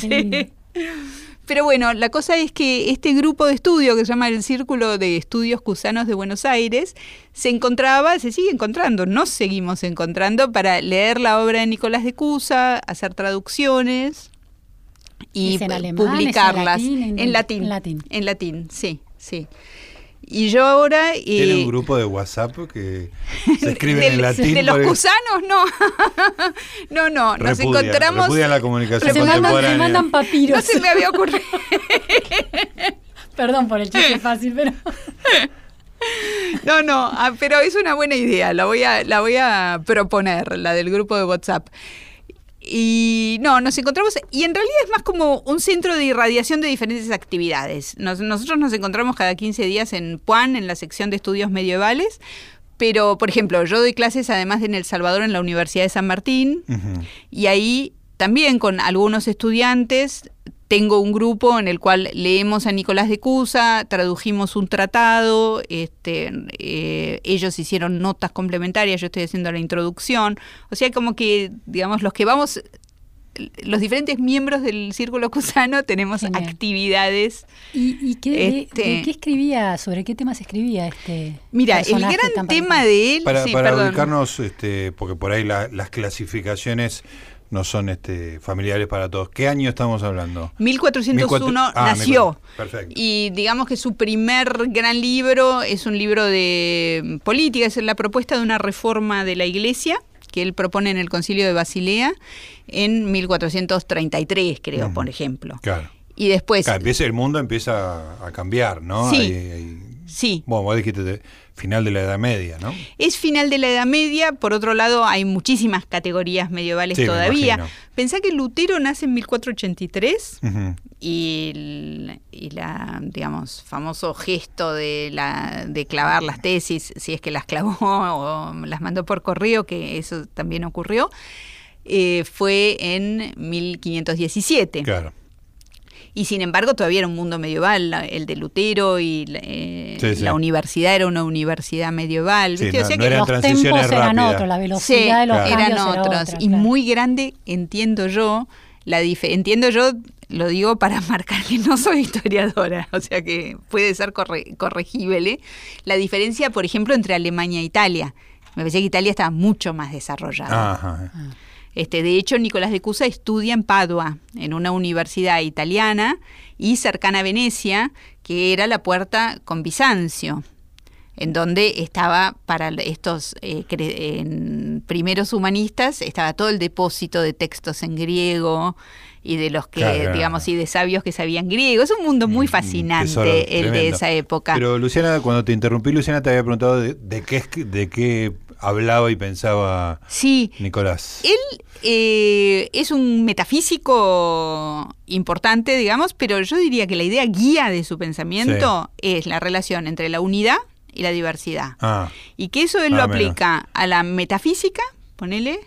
(laughs) (laughs) Pero bueno, la cosa es que este grupo de estudio que se llama el Círculo de Estudios Cusanos de Buenos Aires se encontraba, se sigue encontrando, nos seguimos encontrando para leer la obra de Nicolás de Cusa, hacer traducciones y publicarlas en, latín, en latín. En latín, sí, sí. Y yo ahora... ¿Tiene un grupo de WhatsApp que se (laughs) escribe en latín? ¿De los cusanos? No. (laughs) no, no. Nos encontramos... Repudia la comunicación se contemporánea. Mandan, se mandan papiros. No se me había ocurrido. (laughs) Perdón por el chiste fácil, pero... No, no, ah, pero es una buena idea, la voy a, la voy a proponer, la del grupo de WhatsApp. Y no, nos encontramos, y en realidad es más como un centro de irradiación de diferentes actividades. nosotros nos encontramos cada 15 días en Puan, en la sección de estudios medievales, pero, por ejemplo, yo doy clases además en El Salvador en la Universidad de San Martín, y ahí también con algunos estudiantes tengo un grupo en el cual leemos a Nicolás de Cusa, tradujimos un tratado, este, eh, ellos hicieron notas complementarias, yo estoy haciendo la introducción. O sea, como que, digamos, los que vamos, los diferentes miembros del Círculo Cusano tenemos actividades. ¿Y, qué, de, este qué escribía? ¿Sobre qué temas escribía este? Mira, el gran tema de él. Para, para ubicarnos, este, porque por ahí las clasificaciones no son este, familiares para todos. ¿Qué año estamos hablando? 1401 ah, nació. Perfecto. Y digamos que su primer gran libro es un libro de política, es la propuesta de una reforma de la Iglesia que él propone en el Concilio de Basilea en 1433, creo, por ejemplo. Claro. Y después... Claro, el mundo empieza a cambiar, ¿no? Sí. sí. Bueno, vos dijiste final de la Edad Media, ¿no? Es final de la Edad Media, por otro lado hay muchísimas categorías medievales todavía. Pensá que Lutero nace en 1483 y, y, la, digamos, famoso gesto de, la, de clavar las tesis, si es que las clavó (laughs) o las mandó por correo, que eso también ocurrió, eh, fue en 1517. Claro y sin embargo todavía era un mundo medieval, el de Lutero y eh, la universidad era una universidad medieval. ¿viste? o sea que los tiempos eran otros, la velocidad de los eran otros. y muy grande, entiendo yo, la entiendo yo, lo digo para (laughs) marcar que no soy historiadora, o sea que puede ser corregible, la diferencia, por ejemplo, entre Alemania e Italia. Me parece que Italia está mucho más desarrollada. Ajá. Ah. Este, de hecho, Nicolás de Cusa estudia en Padua, en una universidad italiana y cercana a Venecia, que era la puerta con Bizancio, en donde estaba para estos eh, primeros humanistas, estaba todo el depósito de textos en griego y de los que, digamos, y de sabios que sabían griego. Es un mundo muy mm, fascinante el de esa época. Pero Luciana, cuando te interrumpí, Luciana te había preguntado de, qué, de qué hablaba y pensaba Sí, Nicolás. Él eh, es un metafísico importante, digamos, pero yo diría que la idea guía de su pensamiento es la relación entre la unidad y la diversidad. Ah, Y que eso él lo Ah, menos. aplica a la metafísica, ponele,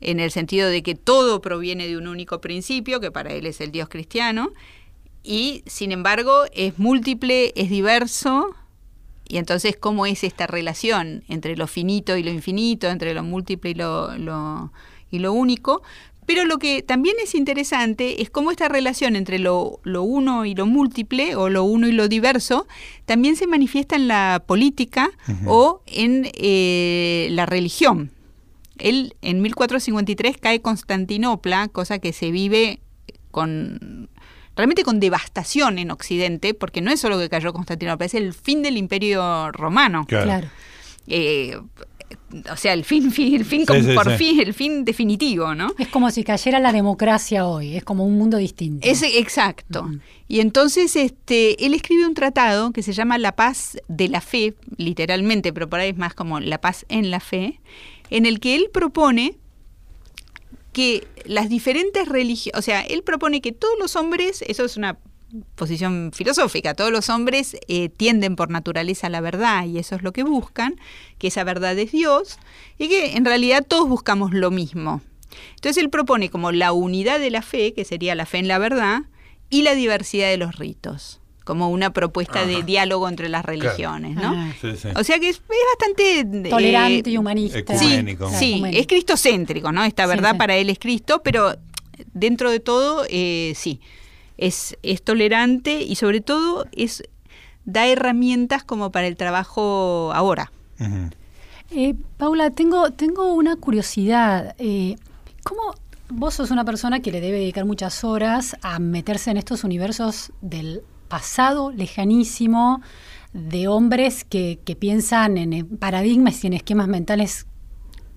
en el sentido de que todo proviene de un único principio, que para él es el Dios cristiano, y sin embargo es múltiple, es diverso, y entonces cómo es esta relación entre lo finito y lo infinito, entre lo múltiple y lo, lo- y lo único. Pero lo que también es interesante es cómo esta relación entre lo, lo uno y lo múltiple, o lo uno y lo diverso, también se manifiesta en la política o en eh, la religión. Él en 1453 cae Constantinopla, cosa que se vive con realmente con devastación en Occidente, porque no es solo que cayó Constantinopla, es el fin del Imperio Romano. claro. Claro. Eh, o sea, el fin, fin- el fin Sí, como sí, por sí. fin, el fin definitivo, ¿no? Es como si cayera la democracia hoy, es como un mundo distinto. Es exacto. Y entonces este, él escribe un tratado que se llama La paz de la fe, literalmente, pero por ahí es más como La paz en la fe, en el que él propone que las diferentes religiones, o sea, él propone que todos los hombres, eso es una posición filosófica, todos los hombres eh, tienden por naturaleza a la verdad y eso es lo que buscan, que esa verdad es Dios y que en realidad todos buscamos lo mismo. Entonces él propone como la unidad de la fe, que sería la fe en la verdad, y la diversidad de los ritos, como una propuesta de diálogo entre las religiones, ¿no? Ah, Sí, sí. O sea que es, es bastante... eh, Tolerante y humanista. ecuménico. Sí, Claro, sí, ecuménico. es cristocéntrico, ¿no? Esta verdad sí. para él es Cristo, pero dentro de todo, eh, sí, es, es tolerante y sobre todo es da herramientas como para el trabajo ahora. Eh, Paula, tengo, tengo una curiosidad. Eh, ¿Cómo vos sos una persona que le debe dedicar muchas horas a meterse en estos universos del pasado lejanísimo, de hombres que, que piensan en paradigmas y en esquemas mentales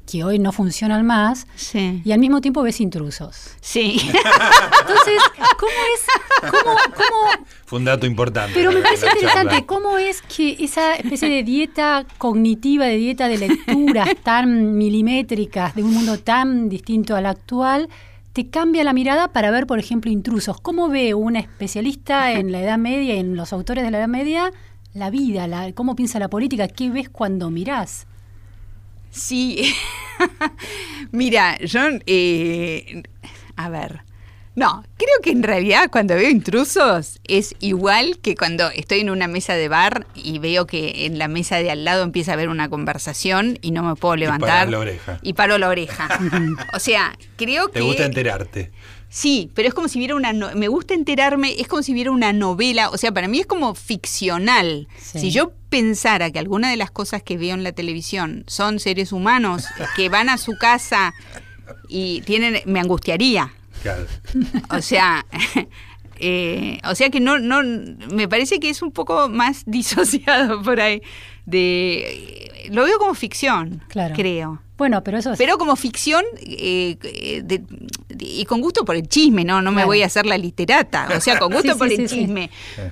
que hoy no funcionan más, Sí. y al mismo tiempo ves intrusos? Sí. (laughs) Entonces, ¿cómo es? ¿Cómo, cómo Fue un dato importante. Pero me parece interesante charla. cómo es que esa especie de dieta cognitiva, de dieta de lecturas tan milimétricas de un mundo tan distinto al actual, te cambia la mirada para ver, por ejemplo, intrusos. ¿Cómo ve una especialista en la Edad Media, en los autores de la Edad Media, la vida, la, cómo piensa la política? ¿Qué ves cuando mirás? Sí. (laughs) Mira, yo, eh, a ver, no, creo que en realidad cuando veo intrusos es igual que cuando estoy en una mesa de bar y veo que en la mesa de al lado empieza a haber una conversación y no me puedo levantar. parás la oreja. Y paro la oreja. (laughs) o sea, creo que... Te gusta enterarte. Sí, pero es como si viera una... no- me gusta enterarme, es como si viera una novela, o sea, para mí es como ficcional. Sí. Si yo pensara que alguna de las cosas que veo en la televisión son seres humanos que van a su casa y tienen... me angustiaría. Claro. O sea... (laughs) eh, o sea que no, no, me parece que es un poco más (laughs) disociado por ahí. De, lo veo como ficción, Claro. creo. Bueno, pero eso es... Pero como ficción eh, eh, de- de- y con gusto por el chisme, ¿no? No me Claro. voy a hacer la literata, o sea, con gusto Sí, por sí, el sí, chisme. Eh.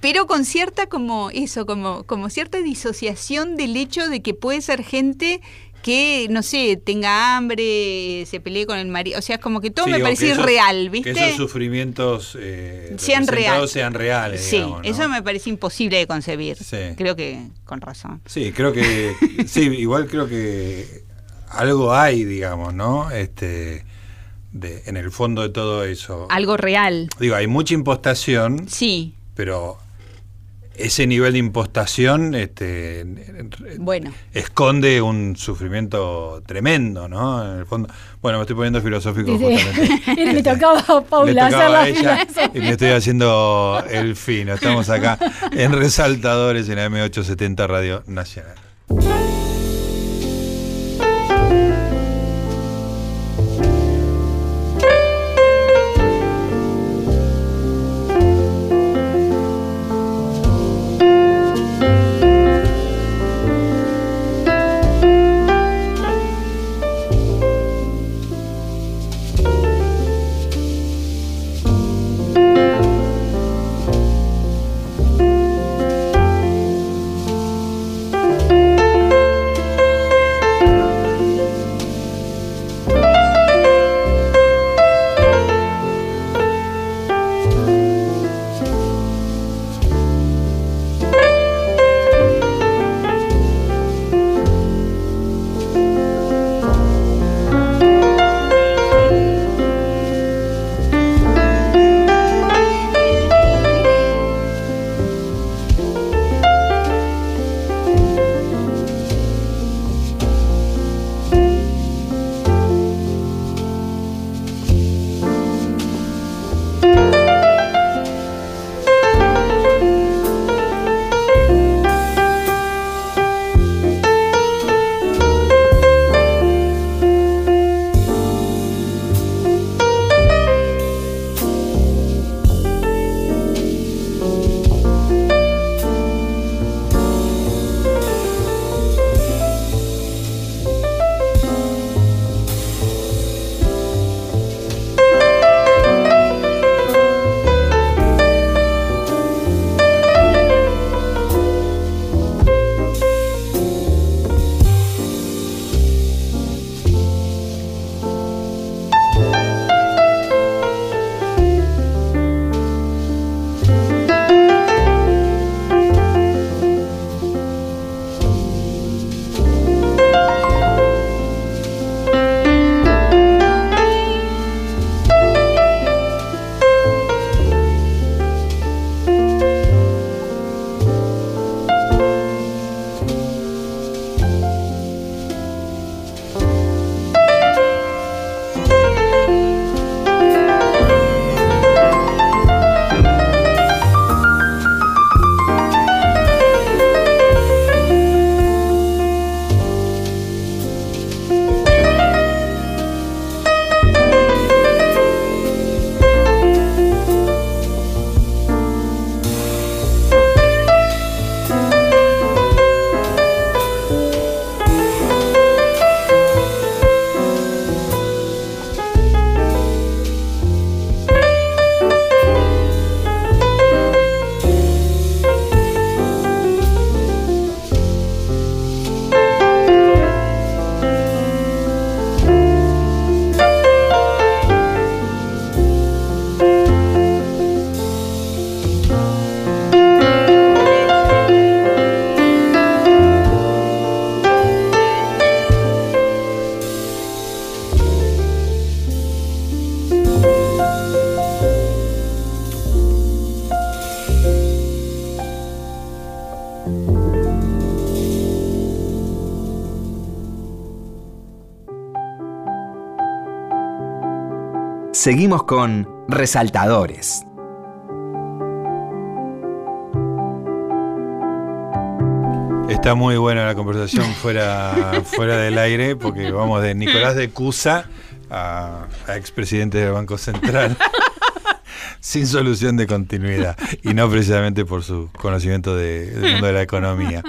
Pero con cierta como eso, como, como cierta disociación del hecho de que puede ser gente que, no sé, tenga hambre, se pelee con el marido. O sea, como que todo Sí, me parece esos- irreal, ¿viste? Que esos sufrimientos eh, Sean sean reales. sí, digamos, ¿no? eso me parece imposible de concebir. Sí. Creo que con razón. Sí, creo que. sí, igual creo que algo hay, digamos, ¿no? Este. De, en el fondo de todo eso. Algo real. Digo, hay mucha impostación, Sí, pero ese nivel de impostación este, bueno. esconde un sufrimiento tremendo, ¿no? En el fondo. Bueno, me estoy poniendo filosófico Sí, justamente. (laughs) sí. le tocaba a Paula hacer la ella y me estoy haciendo el fino. Estamos acá en Resaltadores en la M870 Radio Nacional. Seguimos con Resaltadores. Está muy buena la conversación fuera, (laughs) fuera del aire, porque vamos de Nicolás de Cusa a, a expresidente del Banco Central. (laughs) sin solución de continuidad y no precisamente por su conocimiento de- mundo de la economía.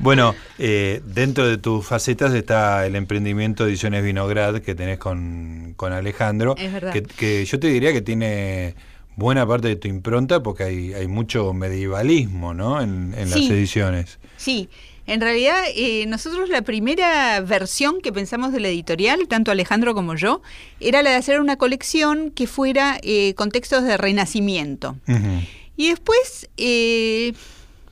Bueno, eh, dentro de tus facetas está el emprendimiento Ediciones Vinograd que tenés con, con Alejandro, Es verdad. Que, que yo te diría que tiene buena parte de tu impronta porque hay, hay mucho medievalismo ¿no? en, en las ediciones. Sí, en realidad eh, nosotros la primera versión que pensamos de la editorial, tanto Alejandro como yo, era la de hacer una colección que fuera eh, con textos de renacimiento. Y después, eh,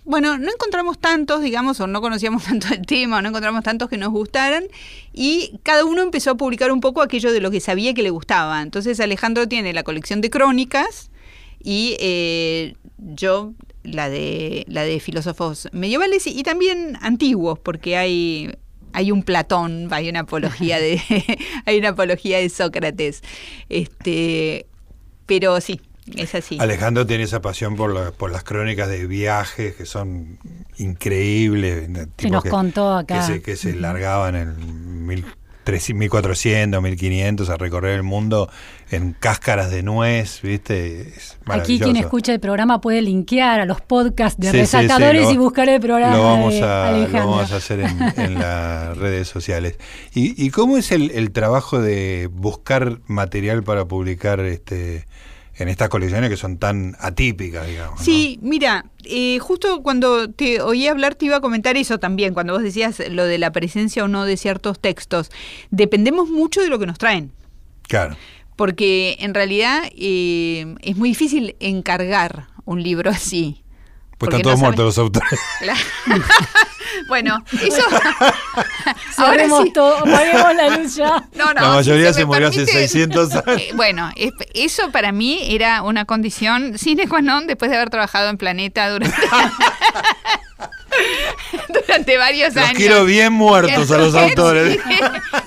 bueno, no encontramos tantos, digamos, o no conocíamos (laughs) tanto el tema, o no encontramos tantos que nos gustaran, y cada uno empezó a publicar un poco aquello de lo que sabía que le gustaba. Entonces Alejandro tiene la colección de crónicas y eh, yo la de la de filósofos medievales y, y también antiguos, porque hay hay un Platón, hay una apología de (laughs) hay una apología de Sócrates. Este, pero sí, es así. Alejandro tiene esa pasión por, la- por las crónicas de viajes que son increíbles. tipo nos contó acá. Que se, que se largaban en 1300, 1400, 1500 a recorrer el mundo en cáscaras de nuez, ¿viste? Es Aquí quien escucha el programa puede linkear a los podcasts de Sí, sí, sí, resaltadores lo- y buscar el programa Lo vamos, de a, lo vamos a hacer en, en las (laughs) redes sociales. ¿Y, y cómo es el, el trabajo de buscar material para publicar este en estas colecciones que son tan atípicas, digamos? ¿no? Sí, mira, eh, justo cuando te oí hablar te iba a comentar eso también, cuando vos decías lo de la presencia o no de ciertos textos. Dependemos mucho de lo que nos traen, Claro. porque en realidad eh, es muy difícil encargar un libro así. Pues están todos no muertos los autores. Claro. (laughs) bueno, eso... (laughs) ahora sí. todo, apaguemos la luz ya. No, no, La mayoría si se me murió hace permite- 600 años. Eh, bueno, es- eso para mí era una condición sine qua non después de haber trabajado en Planeta durante, (laughs) (laughs) durante varios Los años. quiero bien muertos a los (laughs) autores.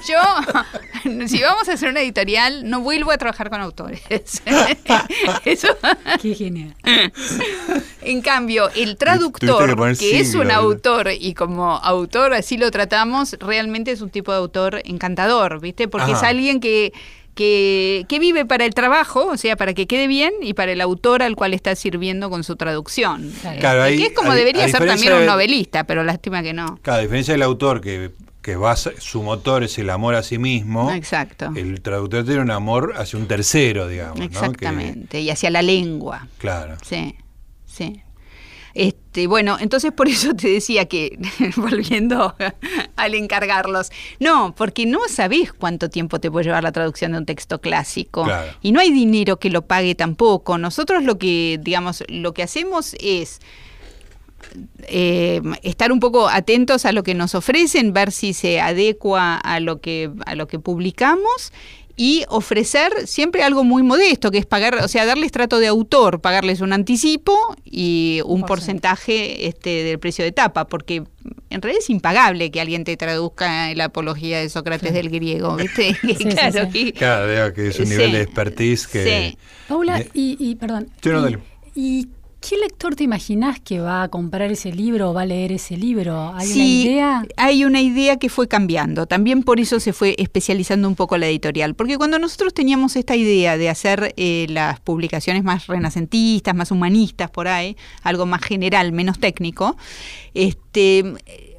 Yo, (laughs) si vamos a hacer una editorial, no vuelvo a trabajar con autores. Eso. Qué genial. En cambio, el traductor, que es un autor y como autor así lo tratamos, realmente es un tipo de autor encantador, ¿viste? Porque es alguien que, que, que vive para el trabajo, o sea, para que quede bien, y para el autor al cual está sirviendo con su traducción. Claro. Que es como a- debería a ser también un novelista, pero lástima que no. Claro, a diferencia del autor que, que basa, su motor es el amor a sí mismo, Exacto. el traductor tiene un amor hacia un tercero, digamos. ¿no? Que- Exactamente. Y hacia la lengua. claro. Sí, sí. Este, bueno, entonces por eso te decía que, (laughs) volviendo al encargarlos, no, porque no sabés cuánto tiempo te puede llevar la traducción de un texto clásico. Claro. Y no hay dinero que lo pague tampoco. Nosotros lo que, digamos, lo que hacemos es eh, estar un poco atentos a lo que nos ofrecen, ver si se adecua a lo que, a lo que publicamos y ofrecer siempre algo muy modesto, que es pagar, o sea, darles trato de autor, pagarles un anticipo y un porcentaje este, del precio de tapa, porque en realidad es impagable que alguien te traduzca la apología de Sócrates del griego, (laughs) (laughs) claro, sí. que- Claro, que es un Sí. nivel de expertise que... Sí. Paula, y, y, perdón. Sí, no, y- dale. ¿Y qué lector te imaginas que va a comprar ese libro o va a leer ese libro? ¿Hay Sí, una idea? Hay una idea que fue cambiando. También por eso se fue especializando un poco la editorial. Porque cuando nosotros teníamos esta idea de hacer eh, las publicaciones más renacentistas, más humanistas por ahí, algo más general, menos técnico, este.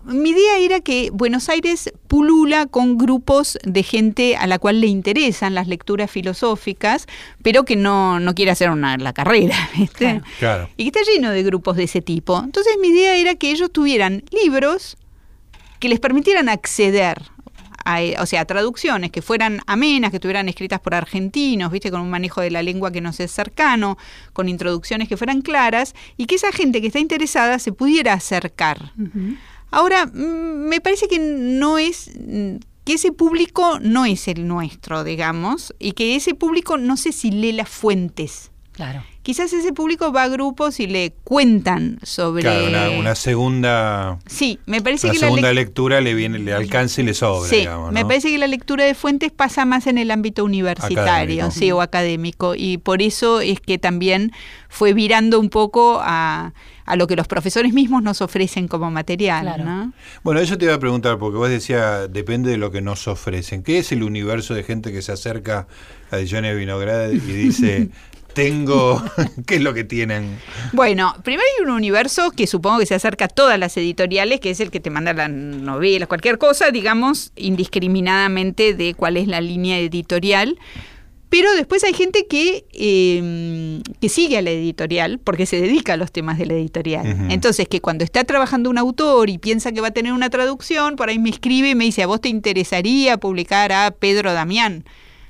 Mi idea era que Buenos Aires pulula con grupos de gente a la cual le interesan las lecturas filosóficas, pero que no, no quiere hacer una, la carrera. (laughs) ¿viste? Claro. Claro. Y que está lleno de grupos de ese tipo. Entonces mi idea era que ellos tuvieran libros que les permitieran acceder a, o sea, traducciones que fueran amenas, que estuvieran escritas por argentinos, viste, con un manejo de la lengua que nos es cercano, con introducciones que fueran claras, y que esa gente que está interesada se pudiera acercar. Ahora, mm, me parece que no es mm, que ese público no es el nuestro, digamos, y que ese público no sé si lee las fuentes Claro. Quizás ese público va a grupos y le cuentan sobre... Claro, una, una segunda, Sí, me parece una que la lectura le viene, le alcanza y le sobra, Sí, digamos, me parece que la lectura de fuentes pasa más en el ámbito universitario, Académico. sí, o académico, y por eso es que también fue virando un poco a, a lo que los profesores mismos nos ofrecen como material, Claro. ¿no? Bueno, eso te iba a preguntar, porque vos decías, depende de lo que nos ofrecen. ¿Qué es el universo de gente que se acerca a Ediciones Vinograd y dice, (laughs) tengo, (laughs) ¿qué es lo que tienen? Bueno, primero hay un universo que supongo que se acerca a todas las editoriales, que es el que te manda las novelas, cualquier cosa, digamos, indiscriminadamente de cuál es la línea editorial. Pero después hay gente que, eh, que sigue a la editorial porque se dedica a los temas de la editorial. Entonces, que cuando está trabajando un autor y piensa que va a tener una traducción, por ahí me escribe y me dice, ¿a vos te interesaría publicar a Pedro Damián,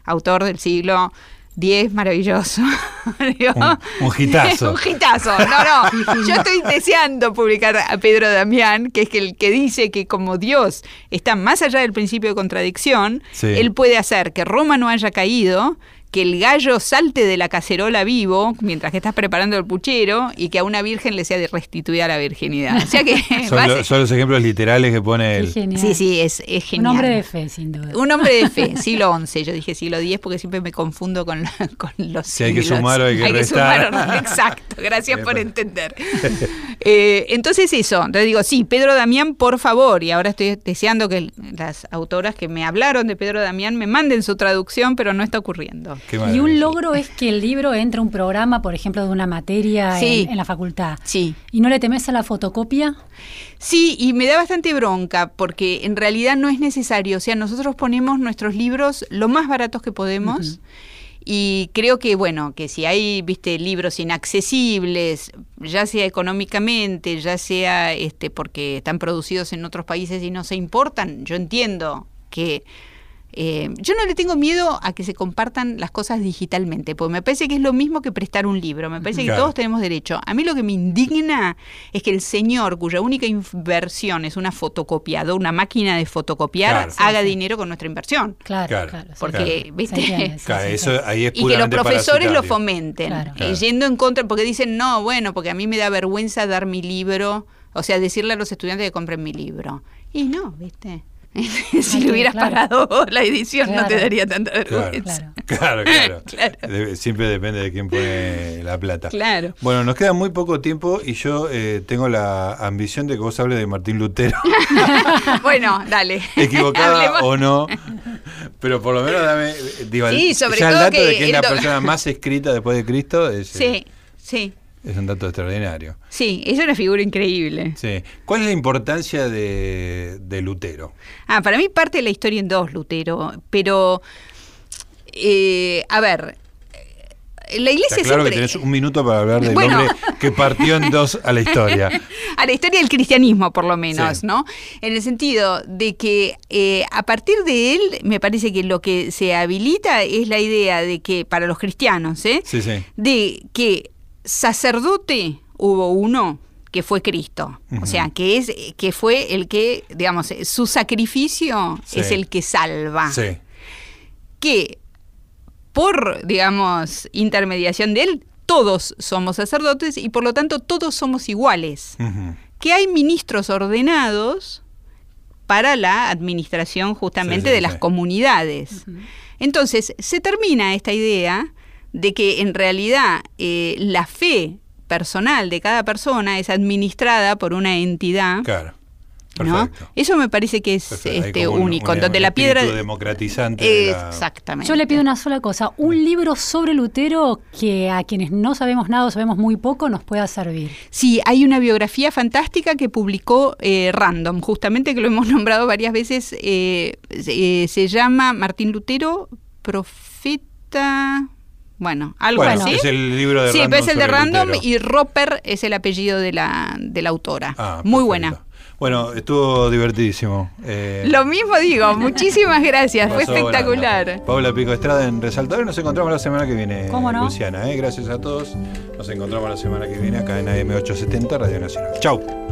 autor del siglo X, maravilloso? (laughs) Digo, Un- un hitazo. (laughs) un hitazo. No, no. Yo estoy deseando publicar a Pedro Damián, que es que el que dice que como Dios está más allá del principio de contradicción, Sí. él puede hacer que Roma no haya caído, que el gallo salte de la cacerola vivo mientras que estás preparando el puchero y que a una virgen le sea de restituida la virginidad. O sea que (laughs) (laughs) Son, base- lo- son los ejemplos literales que pone él. genial. Sí, sí, es, es Un genial. hombre de fe, sin duda. Un hombre de fe, (laughs) siglo XI. Yo dije siglo X porque siempre me confundo con, la- con los Si hay que siglos. sumar o hay que restar. sumar o no. Exacto, gracias por entender. Eh, entonces eso, entonces digo, sí, Pedro Damián, por favor, y ahora estoy deseando que las autoras que me hablaron de Pedro Damián me manden su traducción, pero no está ocurriendo. Qué Y un logro es que el libro entre a un programa, por ejemplo, de una materia Sí. en, en la facultad. Sí. ¿Y no le temes a la fotocopia? Sí, y me da bastante bronca porque en realidad no es necesario. O sea, nosotros ponemos nuestros libros lo más baratos que podemos. Y creo que, bueno, que si hay, viste, libros inaccesibles, ya sea económicamente, ya sea este, porque están producidos en otros países y no se importan, yo entiendo que eh, yo no le tengo miedo a que se compartan las cosas digitalmente, porque me parece que es lo mismo que prestar un libro, me parece que Claro. todos tenemos derecho. A mí lo que me indigna es que el señor cuya única inversión es una fotocopiadora, una máquina de fotocopiar, Claro. haga Sí, sí. dinero con nuestra inversión. Claro, Claro. Porque. ¿viste? Se entiende, sí, Claro, sí, eso sí. ahí es Y que los profesores lo fomenten, Claro. eh, yendo en contra, porque dicen, no, bueno, porque a mí me da vergüenza dar mi libro, o sea, decirle a los estudiantes que compren mi libro. Y no, ¿viste? (laughs) si Hay le hubieras claro. parado la edición no te daría tanta vergüenza. claro, claro. (laughs) Claro. (laughs) Debe- siempre depende de quién pone la plata. Claro. Bueno, nos queda muy poco tiempo y yo eh, tengo la ambición de que vos hables de Martín Lutero, bueno, dale. equivocada o no, pero por lo menos dame, digo, Sí, el- sobre ya el todo dato que de que es la persona más escrita después de Cristo es, eh, Sí, sí, es un dato extraordinario. sí, es una figura increíble. Sí. ¿Cuál es la importancia de, de Lutero? Ah, para mí parte de la historia en dos, Lutero, pero, eh, a ver, la iglesia Está claro que tenés un minuto para hablar del Bueno. hombre que partió en dos a la historia. (laughs) a la historia del cristianismo, por lo menos, Sí. ¿no? En el sentido de que eh, a partir de él, me parece que lo que se habilita es la idea de que, para los cristianos, ¿eh? Sí, sí. de que sacerdote hubo uno que fue Cristo, o sea, que es que fue el que, digamos, su sacrificio Sí. es el que salva, Sí. que por, digamos, intermediación de él, todos somos sacerdotes y por lo tanto todos somos iguales que hay ministros ordenados para la administración justamente Sí, sí, de las sí. comunidades. Entonces, se termina esta idea de que en realidad eh, la fe personal de cada persona es administrada por una entidad. Claro. ¿no? Eso me parece que es Perfecto. Este un- único, un- donde un la piedra... democratizante de la- Exactamente. Yo le pido una sola cosa, un libro sobre Lutero que a quienes no sabemos nada o sabemos muy poco nos pueda servir. Sí, hay una biografía fantástica que publicó eh, Random, justamente que lo hemos (laughs) nombrado varias veces. eh, se, eh, se llama Martín Lutero, Profeta. Bueno, algo Bueno, así. es el libro de sí, Random pero es el de Random y Roper es el apellido de la, de la autora. Ah, Muy perfecto. buena. Bueno, estuvo divertidísimo. Eh, Lo mismo digo, (laughs) muchísimas gracias, fue volando. espectacular. Paula Pico Estrada en Resaltador. Nos encontramos la semana que viene, ¿Cómo no? Luciana. ¿eh? Gracias a todos. Nos encontramos la semana que viene acá en AM870 Radio Nacional. Chau.